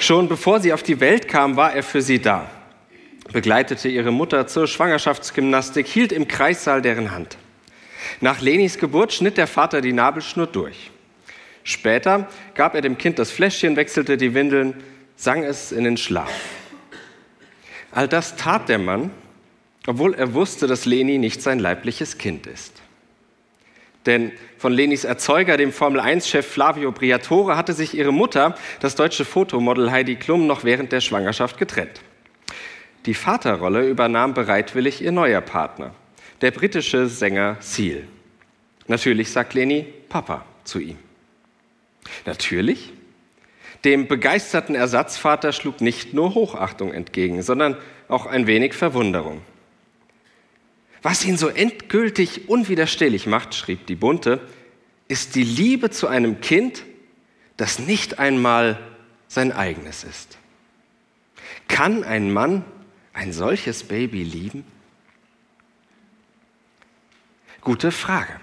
Schon bevor sie auf die Welt kam, war er für sie da, begleitete ihre Mutter zur Schwangerschaftsgymnastik, hielt im Kreissaal deren Hand. Nach Lenis Geburt schnitt der Vater die Nabelschnur durch. Später gab er dem Kind das Fläschchen, wechselte die Windeln, sang es in den Schlaf. All das tat der Mann, obwohl er wusste, dass Leni nicht sein leibliches Kind ist. Denn von Lenis Erzeuger, dem Formel-1-Chef Flavio Briatore, hatte sich ihre Mutter, das deutsche Fotomodel Heidi Klum, noch während der Schwangerschaft getrennt. Die Vaterrolle übernahm bereitwillig ihr neuer Partner, der britische Sänger Seal. Natürlich sagt Leni Papa zu ihm. Natürlich. Dem begeisterten Ersatzvater schlug nicht nur Hochachtung entgegen, sondern auch ein wenig Verwunderung. Was ihn so endgültig unwiderstehlich macht, schrieb die Bunte, ist die Liebe zu einem Kind, das nicht einmal sein eigenes ist. Kann ein Mann ein solches Baby lieben? Gute Frage.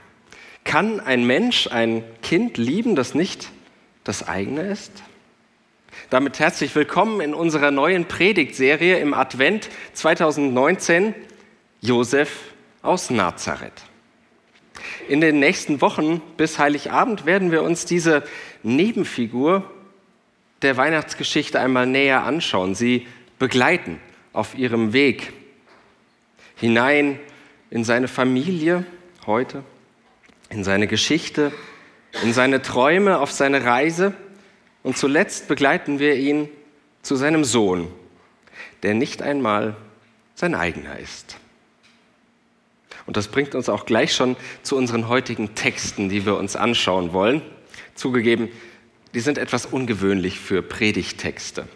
Kann ein Mensch ein Kind lieben, das nicht das eigene ist? Damit herzlich willkommen in unserer neuen Predigtserie im Advent 2019 Josef aus Nazareth. In den nächsten Wochen bis Heiligabend werden wir uns diese Nebenfigur der Weihnachtsgeschichte einmal näher anschauen, sie begleiten auf ihrem Weg hinein in seine Familie heute, in seine Geschichte, in seine Träume, auf seine Reise und zuletzt begleiten wir ihn zu seinem Sohn, der nicht einmal sein eigener ist. Und das bringt uns auch gleich schon zu unseren heutigen Texten, die wir uns anschauen wollen. Zugegeben, die sind etwas ungewöhnlich für Predigtexte.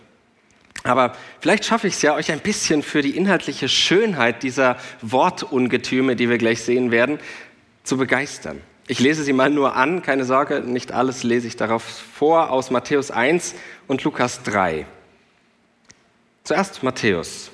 Aber vielleicht schaffe ich es ja, euch ein bisschen für die inhaltliche Schönheit dieser Wortungetüme, die wir gleich sehen werden, zu begeistern. Ich lese sie mal nur an, keine Sorge, nicht alles lese ich darauf vor, aus Matthäus 1 und Lukas 3. Zuerst Matthäus.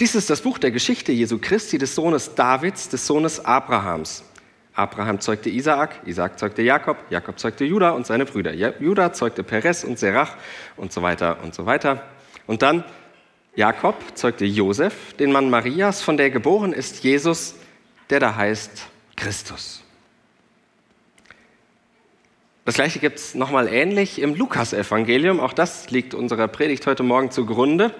Dies ist das Buch der Geschichte Jesu Christi, des Sohnes Davids, des Sohnes Abrahams. Abraham zeugte Isaak, Isaak zeugte Jakob, Jakob zeugte Judah und seine Brüder. Judah zeugte Perez und Serach und so weiter und so weiter. Und dann Jakob zeugte Josef, den Mann Marias, von der geboren ist Jesus, der da heißt Christus. Das gleiche gibt es nochmal ähnlich im Lukasevangelium. Auch das liegt unserer Predigt heute Morgen zugrunde.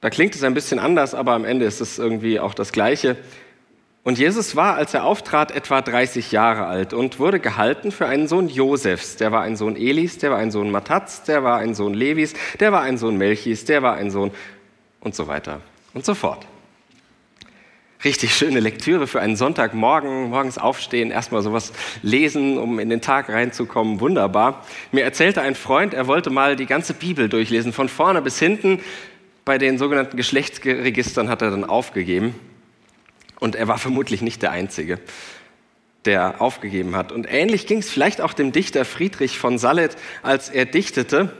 Da klingt es ein bisschen anders, aber am Ende ist es irgendwie auch das Gleiche. Und Jesus war, als er auftrat, etwa 30 Jahre alt und wurde gehalten für einen Sohn Josefs. Der war ein Sohn Elis, der war ein Sohn Matats, der war ein Sohn Levis, der war ein Sohn Melchis, der war ein Sohn und so weiter und so fort. Richtig schöne Lektüre für einen Sonntagmorgen, morgens aufstehen, erstmal sowas lesen, um in den Tag reinzukommen. Wunderbar. Mir erzählte ein Freund, er wollte mal die ganze Bibel durchlesen, von vorne bis hinten bei den sogenannten Geschlechtsregistern hat er dann aufgegeben. Und er war vermutlich nicht der Einzige, der aufgegeben hat. Und ähnlich ging es vielleicht auch dem Dichter Friedrich von Sallet, als er dichtete.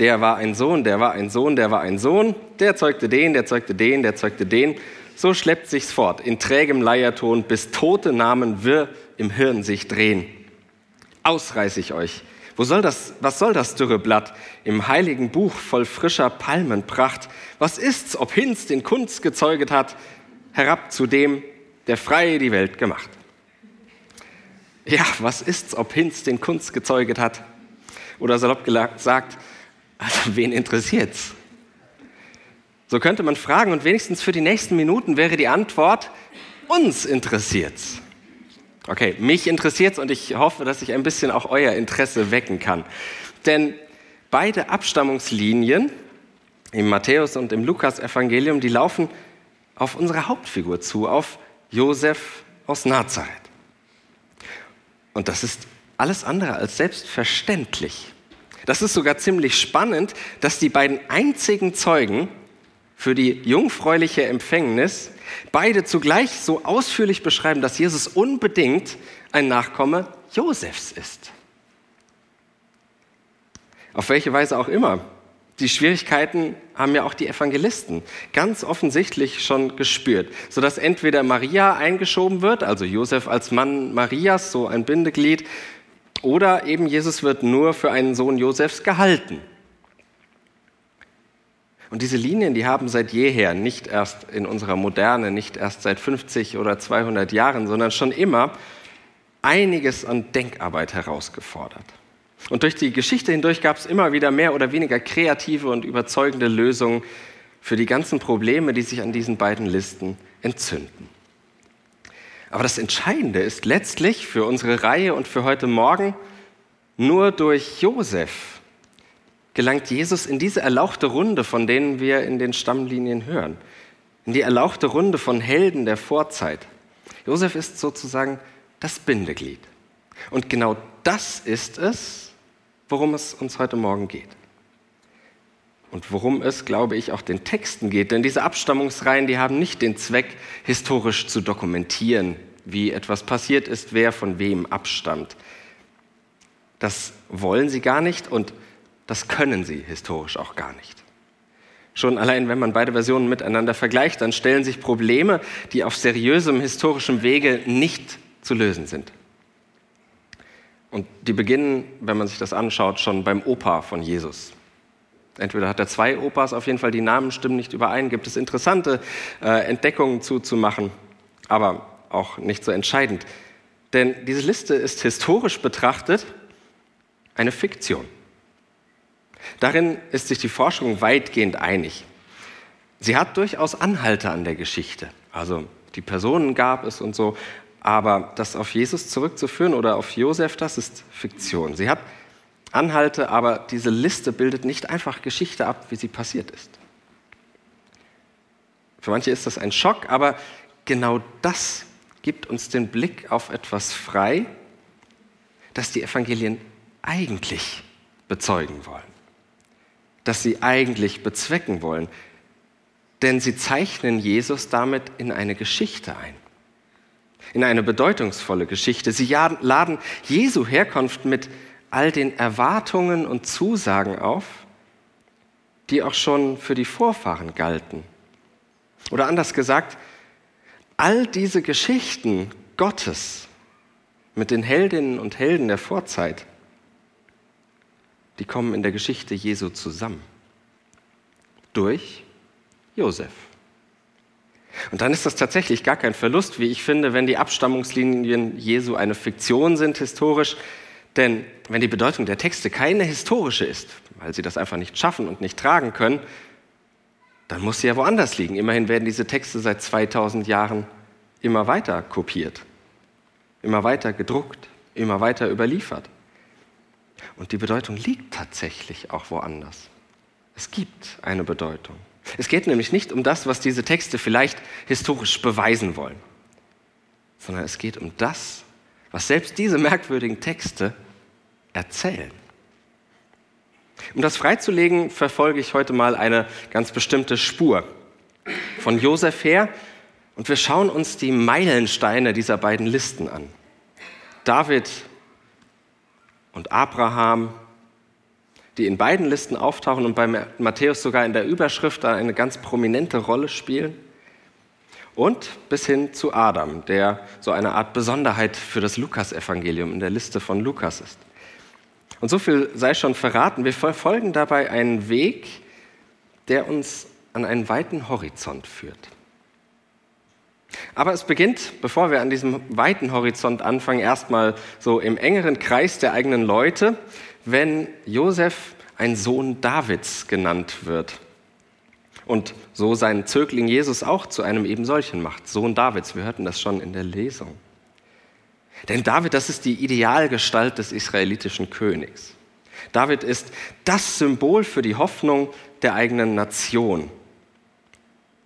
Der war ein Sohn, der war ein Sohn, der war ein Sohn, der zeugte den, der zeugte den, der zeugte den. So schleppt sich's fort, in trägem Leierton, bis tote Namen wirr im Hirn sich drehen. Ausreiß ich euch, wo soll das, was soll das dürre Blatt im heiligen Buch voll frischer Palmenpracht? Was ist's, ob Hinz den Kunst gezeuget hat, herab zu dem, der frei die Welt gemacht? Ja, was ist's, ob Hinz den Kunst gezeuget hat? Oder salopp gesagt, also wen interessiert's? So könnte man fragen und wenigstens für die nächsten Minuten wäre die Antwort, uns interessiert's. Okay, mich interessiert es und ich hoffe, dass ich ein bisschen auch euer Interesse wecken kann. Denn beide Abstammungslinien im Matthäus und im Lukas-Evangelium, die laufen auf unsere Hauptfigur zu, auf Josef aus Nazareth. Und das ist alles andere als selbstverständlich. Das ist sogar ziemlich spannend, dass die beiden einzigen Zeugen für die jungfräuliche Empfängnis beide zugleich so ausführlich beschreiben, dass Jesus unbedingt ein Nachkomme Josefs ist. Auf welche Weise auch immer. Die Schwierigkeiten haben ja auch die Evangelisten ganz offensichtlich schon gespürt, sodass entweder Maria eingeschoben wird, also Josef als Mann Marias, so ein Bindeglied, oder eben Jesus wird nur für einen Sohn Josefs gehalten. Und diese Linien, die haben seit jeher, nicht erst in unserer Moderne, nicht erst seit 50 oder 200 Jahren, sondern schon immer einiges an Denkarbeit herausgefordert. Und durch die Geschichte hindurch gab es immer wieder mehr oder weniger kreative und überzeugende Lösungen für die ganzen Probleme, die sich an diesen beiden Listen entzünden. Aber das Entscheidende ist letztlich für unsere Reihe und für heute Morgen, nur durch Josef gelangt Jesus in diese erlauchte Runde, von denen wir in den Stammlinien hören. In die erlauchte Runde von Helden der Vorzeit. Josef ist sozusagen das Bindeglied. Und genau das ist es, worum es uns heute Morgen geht. Und worum es, glaube ich, auch den Texten geht. Denn diese Abstammungsreihen, die haben nicht den Zweck, historisch zu dokumentieren, wie etwas passiert ist, wer von wem abstammt. Das wollen sie gar nicht und das können sie historisch auch gar nicht. Schon allein, wenn man beide Versionen miteinander vergleicht, dann stellen sich Probleme, die auf seriösem historischem Wege nicht zu lösen sind. Und die beginnen, wenn man sich das anschaut, schon beim Opa von Jesus. Entweder hat er zwei Opas, auf jeden Fall die Namen stimmen nicht überein, gibt es interessante äh, Entdeckungen zuzumachen, aber auch nicht so entscheidend. Denn diese Liste ist historisch betrachtet eine Fiktion. Darin ist sich die Forschung weitgehend einig. Sie hat durchaus Anhalte an der Geschichte. Also die Personen gab es und so, aber das auf Jesus zurückzuführen oder auf Josef, das ist Fiktion. Sie hat Anhalte, aber diese Liste bildet nicht einfach Geschichte ab, wie sie passiert ist. Für manche ist das ein Schock, aber genau das gibt uns den Blick auf etwas frei, das die Evangelien eigentlich bezeugen wollen, das sie eigentlich bezwecken wollen, denn sie zeichnen Jesus damit in eine Geschichte ein in eine bedeutungsvolle Geschichte. Sie laden Jesu Herkunft mit all den Erwartungen und Zusagen auf, die auch schon für die Vorfahren galten. Oder anders gesagt, all diese Geschichten Gottes mit den Heldinnen und Helden der Vorzeit, die kommen in der Geschichte Jesu zusammen. Durch Josef. Und dann ist das tatsächlich gar kein Verlust, wie ich finde, wenn die Abstammungslinien Jesu eine Fiktion sind historisch. Denn wenn die Bedeutung der Texte keine historische ist, weil sie das einfach nicht schaffen und nicht tragen können, dann muss sie ja woanders liegen. Immerhin werden diese Texte seit 2000 Jahren immer weiter kopiert, immer weiter gedruckt, immer weiter überliefert. Und die Bedeutung liegt tatsächlich auch woanders. Es gibt eine Bedeutung. Es geht nämlich nicht um das, was diese Texte vielleicht historisch beweisen wollen, sondern es geht um das, was selbst diese merkwürdigen Texte erzählen. Um das freizulegen, verfolge ich heute mal eine ganz bestimmte Spur von Josef her und wir schauen uns die Meilensteine dieser beiden Listen an. David und Abraham, die in beiden Listen auftauchen und bei Matthäus sogar in der Überschrift eine ganz prominente Rolle spielen. Und bis hin zu Adam, der so eine Art Besonderheit für das Lukasevangelium in der Liste von Lukas ist. Und so viel sei schon verraten, wir verfolgen dabei einen Weg, der uns an einen weiten Horizont führt. Aber es beginnt, bevor wir an diesem weiten Horizont anfangen, erstmal so im engeren Kreis der eigenen Leute, wenn Josef ein Sohn Davids genannt wird. Und so seinen Zögling Jesus auch zu einem eben solchen macht. Sohn Davids, wir hörten das schon in der Lesung. Denn David, das ist die Idealgestalt des israelitischen Königs. David ist das Symbol für die Hoffnung der eigenen Nation.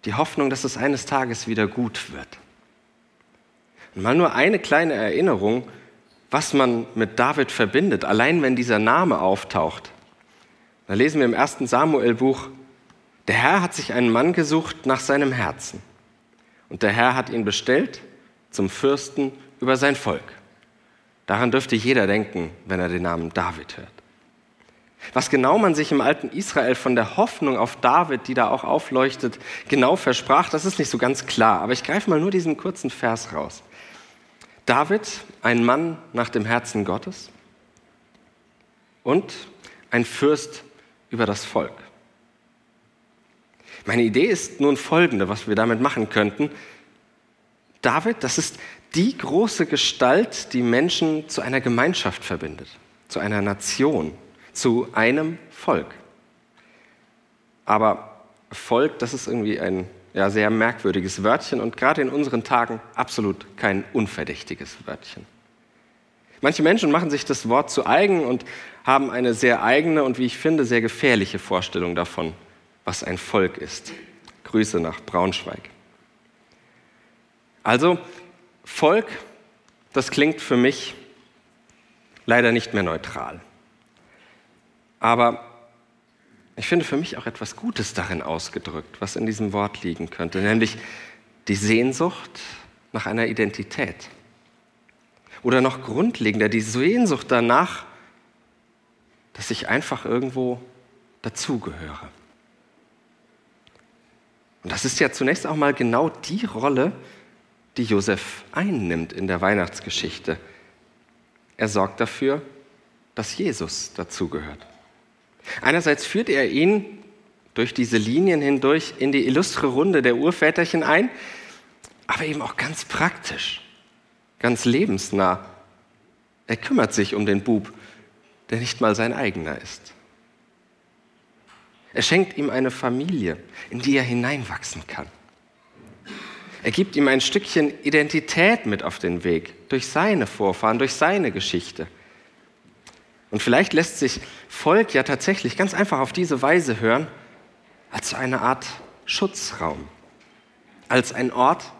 Die Hoffnung, dass es eines Tages wieder gut wird. Und mal nur eine kleine Erinnerung, was man mit David verbindet, allein wenn dieser Name auftaucht Da lesen wir im ersten Samuel-Buch, der Herr hat sich einen Mann gesucht nach seinem Herzen. Und der Herr hat ihn bestellt zum Fürsten über sein Volk. Daran dürfte jeder denken, wenn er den Namen David hört. Was genau man sich im alten Israel von der Hoffnung auf David, die da auch aufleuchtet, genau versprach, das ist nicht so ganz klar. Aber ich greife mal nur diesen kurzen Vers raus. David, ein Mann nach dem Herzen Gottes und ein Fürst über das Volk. Meine Idee ist nun folgende, was wir damit machen könnten. David, das ist die große Gestalt, die Menschen zu einer Gemeinschaft verbindet, zu einer Nation, zu einem Volk. Aber Volk, das ist irgendwie ein ja, sehr merkwürdiges Wörtchen und gerade in unseren Tagen absolut kein unverdächtiges Wörtchen. Manche Menschen machen sich das Wort zu eigen und haben eine sehr eigene und wie ich finde sehr gefährliche Vorstellung davon, was ein Volk ist. Grüße nach Braunschweig. Also Volk, das klingt für mich leider nicht mehr neutral. Aber ich finde für mich auch etwas Gutes darin ausgedrückt, was in diesem Wort liegen könnte, nämlich die Sehnsucht nach einer Identität. Oder noch grundlegender, die Sehnsucht danach, dass ich einfach irgendwo dazugehöre. Und das ist ja zunächst auch mal genau die Rolle, die Josef einnimmt in der Weihnachtsgeschichte. Er sorgt dafür, dass Jesus dazugehört. Einerseits führt er ihn durch diese Linien hindurch in die illustre Runde der Urväterchen ein, aber eben auch ganz praktisch, ganz lebensnah. Er kümmert sich um den Bub, der nicht mal sein eigener ist. Er schenkt ihm eine Familie, in die er hineinwachsen kann. Er gibt ihm ein Stückchen Identität mit auf den Weg, durch seine Vorfahren, durch seine Geschichte. Und vielleicht lässt sich Volk ja tatsächlich ganz einfach auf diese Weise hören, als eine Art Schutzraum, als ein Ort,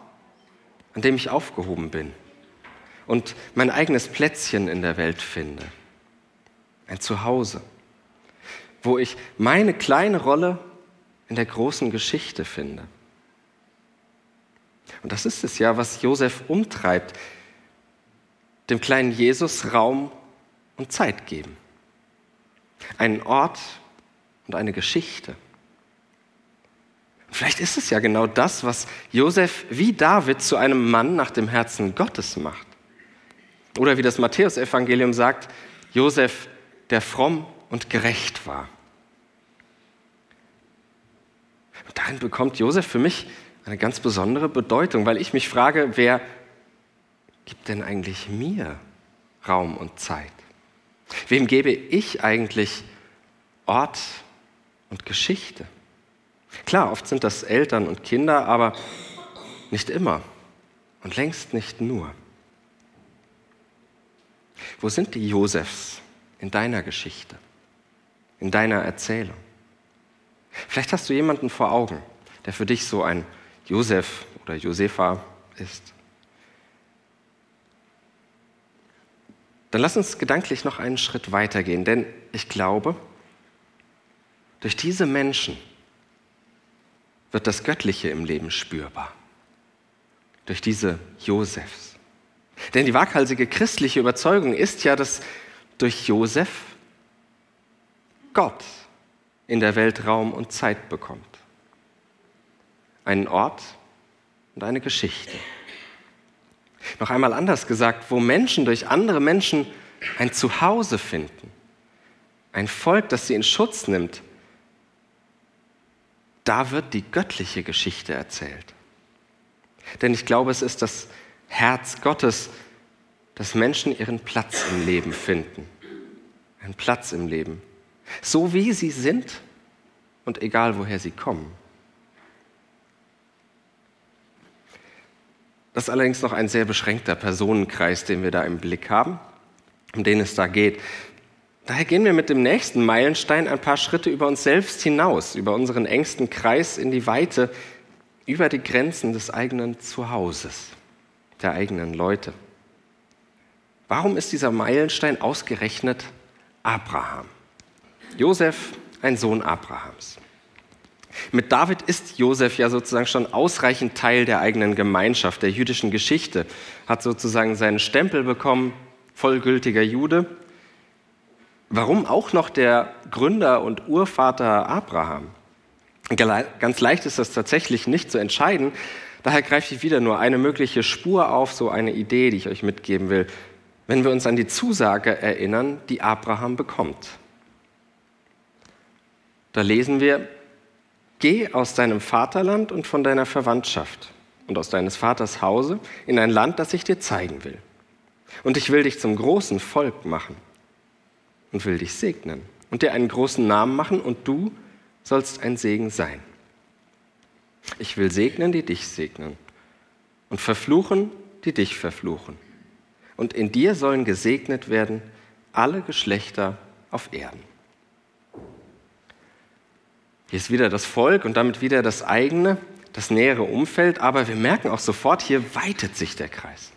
an dem ich aufgehoben bin und mein eigenes Plätzchen in der Welt finde, ein Zuhause wo ich meine kleine Rolle in der großen Geschichte finde. Und das ist es ja, was Josef umtreibt, dem kleinen Jesus Raum und Zeit geben. Einen Ort und eine Geschichte. Vielleicht ist es ja genau das, was Josef wie David zu einem Mann nach dem Herzen Gottes macht. Oder wie das Matthäusevangelium sagt, Josef, der fromm und gerecht war. Und darin bekommt Josef für mich eine ganz besondere Bedeutung, weil ich mich frage, wer gibt denn eigentlich mir Raum und Zeit? Wem gebe ich eigentlich Ort und Geschichte? Klar, oft sind das Eltern und Kinder, aber nicht immer und längst nicht nur. Wo sind die Josefs in deiner Geschichte, in deiner Erzählung? Vielleicht hast du jemanden vor Augen, der für dich so ein Josef oder Josefa ist. Dann lass uns gedanklich noch einen Schritt weitergehen, denn ich glaube, durch diese Menschen wird das Göttliche im Leben spürbar. Durch diese Josefs. Denn die waghalsige christliche Überzeugung ist ja, dass durch Josef Gott in der Welt Raum und Zeit bekommt. Einen Ort und eine Geschichte. Noch einmal anders gesagt, wo Menschen durch andere Menschen ein Zuhause finden, ein Volk, das sie in Schutz nimmt, da wird die göttliche Geschichte erzählt. Denn ich glaube, es ist das Herz Gottes, dass Menschen ihren Platz im Leben finden. Einen Platz im Leben so wie sie sind und egal woher sie kommen. Das ist allerdings noch ein sehr beschränkter Personenkreis, den wir da im Blick haben, um den es da geht. Daher gehen wir mit dem nächsten Meilenstein ein paar Schritte über uns selbst hinaus, über unseren engsten Kreis in die Weite, über die Grenzen des eigenen Zuhauses, der eigenen Leute. Warum ist dieser Meilenstein ausgerechnet Abraham? Josef, ein Sohn Abrahams. Mit David ist Josef ja sozusagen schon ausreichend Teil der eigenen Gemeinschaft, der jüdischen Geschichte, hat sozusagen seinen Stempel bekommen, vollgültiger Jude. Warum auch noch der Gründer und Urvater Abraham? Ganz leicht ist das tatsächlich nicht zu entscheiden. Daher greife ich wieder nur eine mögliche Spur auf, so eine Idee, die ich euch mitgeben will, wenn wir uns an die Zusage erinnern, die Abraham bekommt. Da lesen wir, Geh aus deinem Vaterland und von deiner Verwandtschaft und aus deines Vaters Hause in ein Land, das ich dir zeigen will. Und ich will dich zum großen Volk machen und will dich segnen und dir einen großen Namen machen und du sollst ein Segen sein. Ich will segnen, die dich segnen und verfluchen, die dich verfluchen. Und in dir sollen gesegnet werden alle Geschlechter auf Erden. Hier ist wieder das Volk und damit wieder das eigene, das nähere Umfeld, aber wir merken auch sofort, hier weitet sich der Kreis.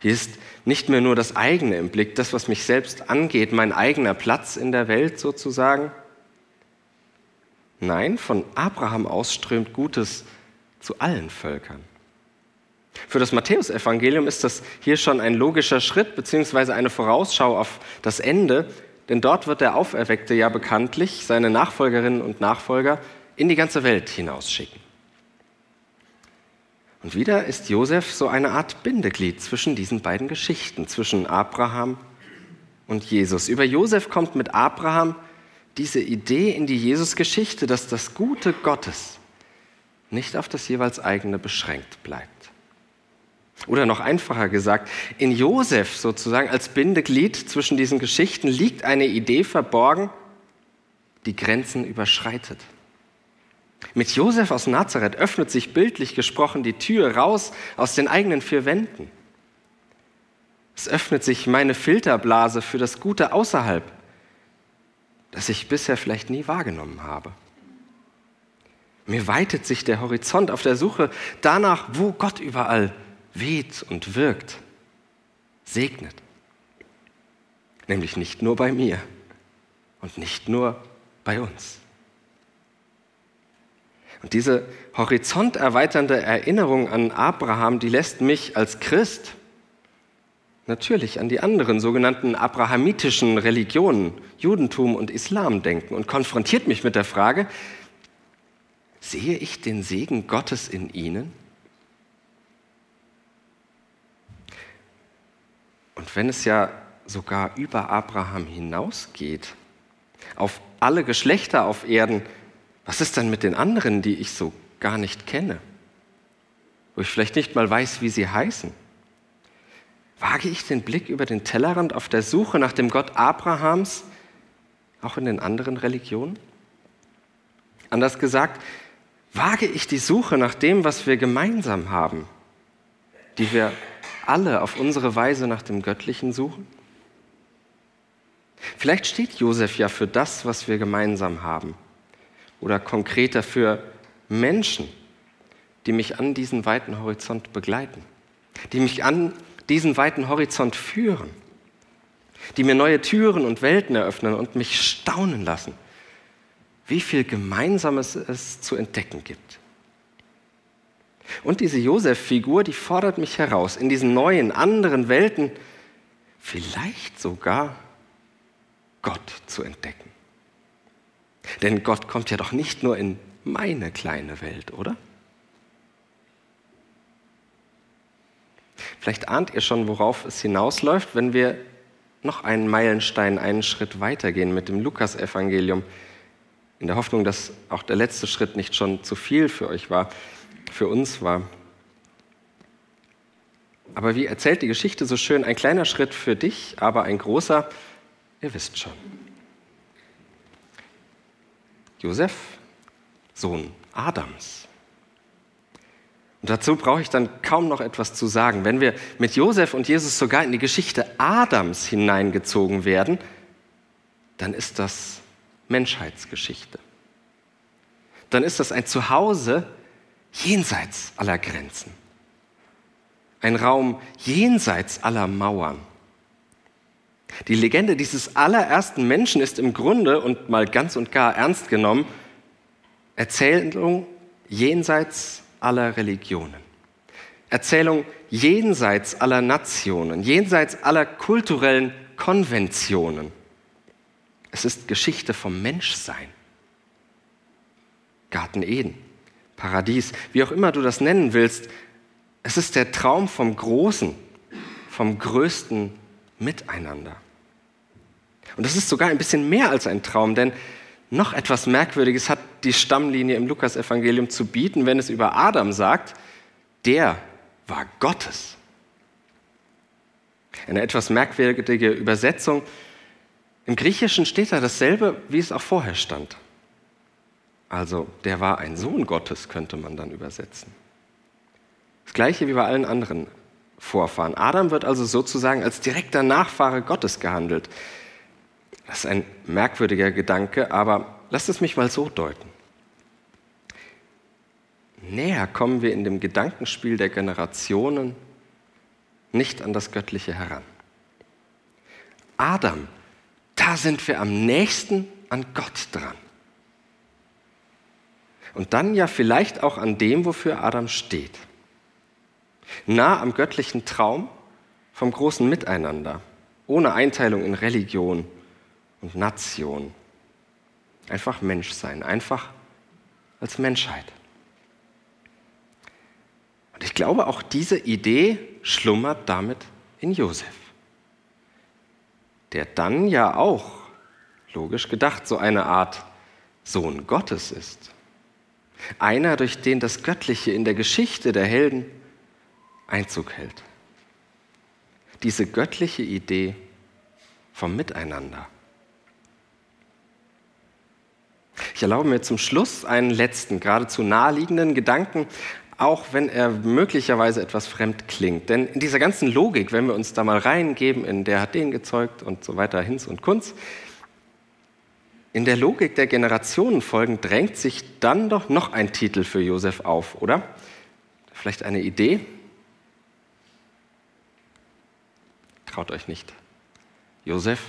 Hier ist nicht mehr nur das eigene im Blick, das, was mich selbst angeht, mein eigener Platz in der Welt sozusagen. Nein, von Abraham aus strömt Gutes zu allen Völkern. Für das Matthäusevangelium ist das hier schon ein logischer Schritt beziehungsweise eine Vorausschau auf das Ende, denn dort wird der Auferweckte ja bekanntlich seine Nachfolgerinnen und Nachfolger in die ganze Welt hinausschicken. Und wieder ist Josef so eine Art Bindeglied zwischen diesen beiden Geschichten, zwischen Abraham und Jesus. Über Josef kommt mit Abraham diese Idee in die Jesus-Geschichte, dass das Gute Gottes nicht auf das jeweils eigene beschränkt bleibt. Oder noch einfacher gesagt, in Josef sozusagen als Bindeglied zwischen diesen Geschichten liegt eine Idee verborgen, die Grenzen überschreitet. Mit Josef aus Nazareth öffnet sich bildlich gesprochen die Tür raus aus den eigenen vier Wänden. Es öffnet sich meine Filterblase für das Gute außerhalb, das ich bisher vielleicht nie wahrgenommen habe. Mir weitet sich der Horizont auf der Suche danach, wo Gott überall weht und wirkt, segnet. Nämlich nicht nur bei mir und nicht nur bei uns. Und diese horizonterweiternde Erinnerung an Abraham, die lässt mich als Christ natürlich an die anderen sogenannten abrahamitischen Religionen, Judentum und Islam denken und konfrontiert mich mit der Frage, sehe ich den Segen Gottes in ihnen? Wenn es ja sogar über Abraham hinausgeht, auf alle Geschlechter auf Erden, was ist dann mit den anderen, die ich so gar nicht kenne? Wo ich vielleicht nicht mal weiß, wie sie heißen? Wage ich den Blick über den Tellerrand auf der Suche nach dem Gott Abrahams, auch in den anderen Religionen? Anders gesagt, wage ich die Suche nach dem, was wir gemeinsam haben, die wir alle auf unsere Weise nach dem Göttlichen suchen? Vielleicht steht Josef ja für das, was wir gemeinsam haben. Oder konkreter für Menschen, die mich an diesen weiten Horizont begleiten. Die mich an diesen weiten Horizont führen. Die mir neue Türen und Welten eröffnen und mich staunen lassen, wie viel Gemeinsames es zu entdecken gibt. Und diese Josef-Figur, die fordert mich heraus, in diesen neuen, anderen Welten vielleicht sogar Gott zu entdecken. Denn Gott kommt ja doch nicht nur in meine kleine Welt, oder? Vielleicht ahnt ihr schon, worauf es hinausläuft, wenn wir noch einen Meilenstein, einen Schritt weitergehen mit dem Lukas-Evangelium, in der Hoffnung, dass auch der letzte Schritt nicht schon zu viel für euch war für uns war. Aber wie erzählt die Geschichte so schön, ein kleiner Schritt für dich, aber ein großer, ihr wisst schon. Josef, Sohn Adams. Und dazu brauche ich dann kaum noch etwas zu sagen. Wenn wir mit Josef und Jesus sogar in die Geschichte Adams hineingezogen werden, dann ist das Menschheitsgeschichte. Dann ist das ein Zuhause jenseits aller Grenzen. Ein Raum jenseits aller Mauern. Die Legende dieses allerersten Menschen ist im Grunde und mal ganz und gar ernst genommen Erzählung jenseits aller Religionen. Erzählung jenseits aller Nationen, jenseits aller kulturellen Konventionen. Es ist Geschichte vom Menschsein. Garten Eden, Paradies, wie auch immer du das nennen willst, es ist der Traum vom Großen, vom größten Miteinander. Und das ist sogar ein bisschen mehr als ein Traum, denn noch etwas Merkwürdiges hat die Stammlinie im Lukasevangelium zu bieten, wenn es über Adam sagt, der war Gottes. Eine etwas merkwürdige Übersetzung. Im Griechischen steht da dasselbe, wie es auch vorher stand. Also, der war ein Sohn Gottes, könnte man dann übersetzen. Das gleiche wie bei allen anderen Vorfahren. Adam wird also sozusagen als direkter Nachfahre Gottes gehandelt. Das ist ein merkwürdiger Gedanke, aber lasst es mich mal so deuten. Näher kommen wir in dem Gedankenspiel der Generationen nicht an das Göttliche heran. Adam, da sind wir am nächsten an Gott dran. Und dann ja vielleicht auch an dem, wofür Adam steht. Nah am göttlichen Traum vom großen Miteinander, ohne Einteilung in Religion, und Nation. Einfach Mensch sein, einfach als Menschheit. Und ich glaube, auch diese Idee schlummert damit in Josef, der dann ja auch, logisch gedacht, so eine Art Sohn Gottes ist. Einer, durch den das Göttliche in der Geschichte der Helden Einzug hält. Diese göttliche Idee vom Miteinander. Ich erlaube mir zum Schluss einen letzten, geradezu naheliegenden Gedanken, auch wenn er möglicherweise etwas fremd klingt. Denn in dieser ganzen Logik, wenn wir uns da mal reingeben, in der hat den gezeugt und so weiter, Hinz und Kunz, in der Logik der Generationenfolgen drängt sich dann doch noch ein Titel für Josef auf, oder? Vielleicht eine Idee? Traut euch nicht. Josef,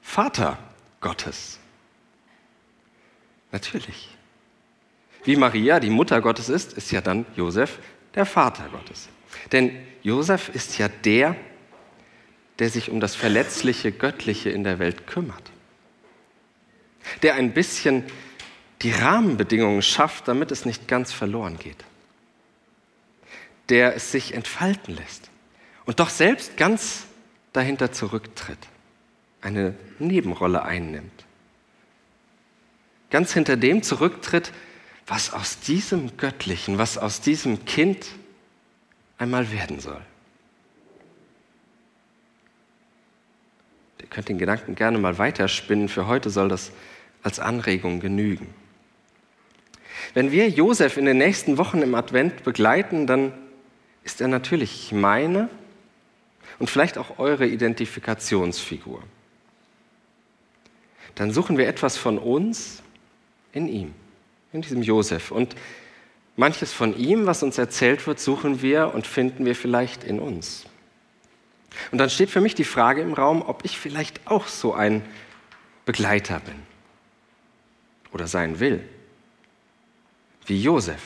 Vater Gottes. Natürlich. Wie Maria die Mutter Gottes ist, ist ja dann Josef der Vater Gottes. Denn Josef ist ja der, der sich um das Verletzliche, Göttliche in der Welt kümmert. Der ein bisschen die Rahmenbedingungen schafft, damit es nicht ganz verloren geht. Der es sich entfalten lässt und doch selbst ganz dahinter zurücktritt, eine Nebenrolle einnimmt ganz hinter dem zurücktritt, was aus diesem Göttlichen, was aus diesem Kind einmal werden soll. Könnt den Gedanken gerne mal weiterspinnen. Für heute soll das als Anregung genügen. Wenn wir Josef in den nächsten Wochen im Advent begleiten, dann ist er natürlich meine und vielleicht auch eure Identifikationsfigur. Dann suchen wir etwas von uns in ihm, in diesem Josef. Und manches von ihm, was uns erzählt wird, suchen wir und finden wir vielleicht in uns. Und dann steht für mich die Frage im Raum, ob ich vielleicht auch so ein Begleiter bin oder sein will, wie Josef,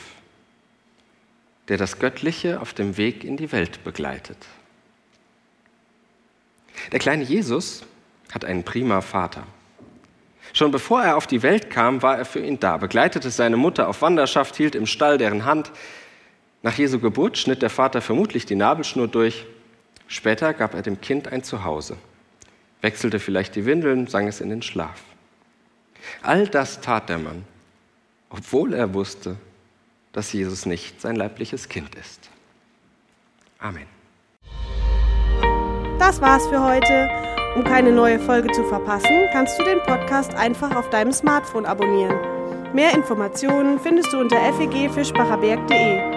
der das Göttliche auf dem Weg in die Welt begleitet. Der kleine Jesus hat einen prima Vater. Schon bevor er auf die Welt kam, war er für ihn da, begleitete seine Mutter auf Wanderschaft, hielt im Stall deren Hand. Nach Jesu Geburt schnitt der Vater vermutlich die Nabelschnur durch. Später gab er dem Kind ein Zuhause, wechselte vielleicht die Windeln, sang es in den Schlaf. All das tat der Mann, obwohl er wusste, dass Jesus nicht sein leibliches Kind ist. Amen. Das war's für heute. Um keine neue Folge zu verpassen, kannst du den Podcast einfach auf deinem Smartphone abonnieren. Mehr Informationen findest du unter fegfischbacherberg.de.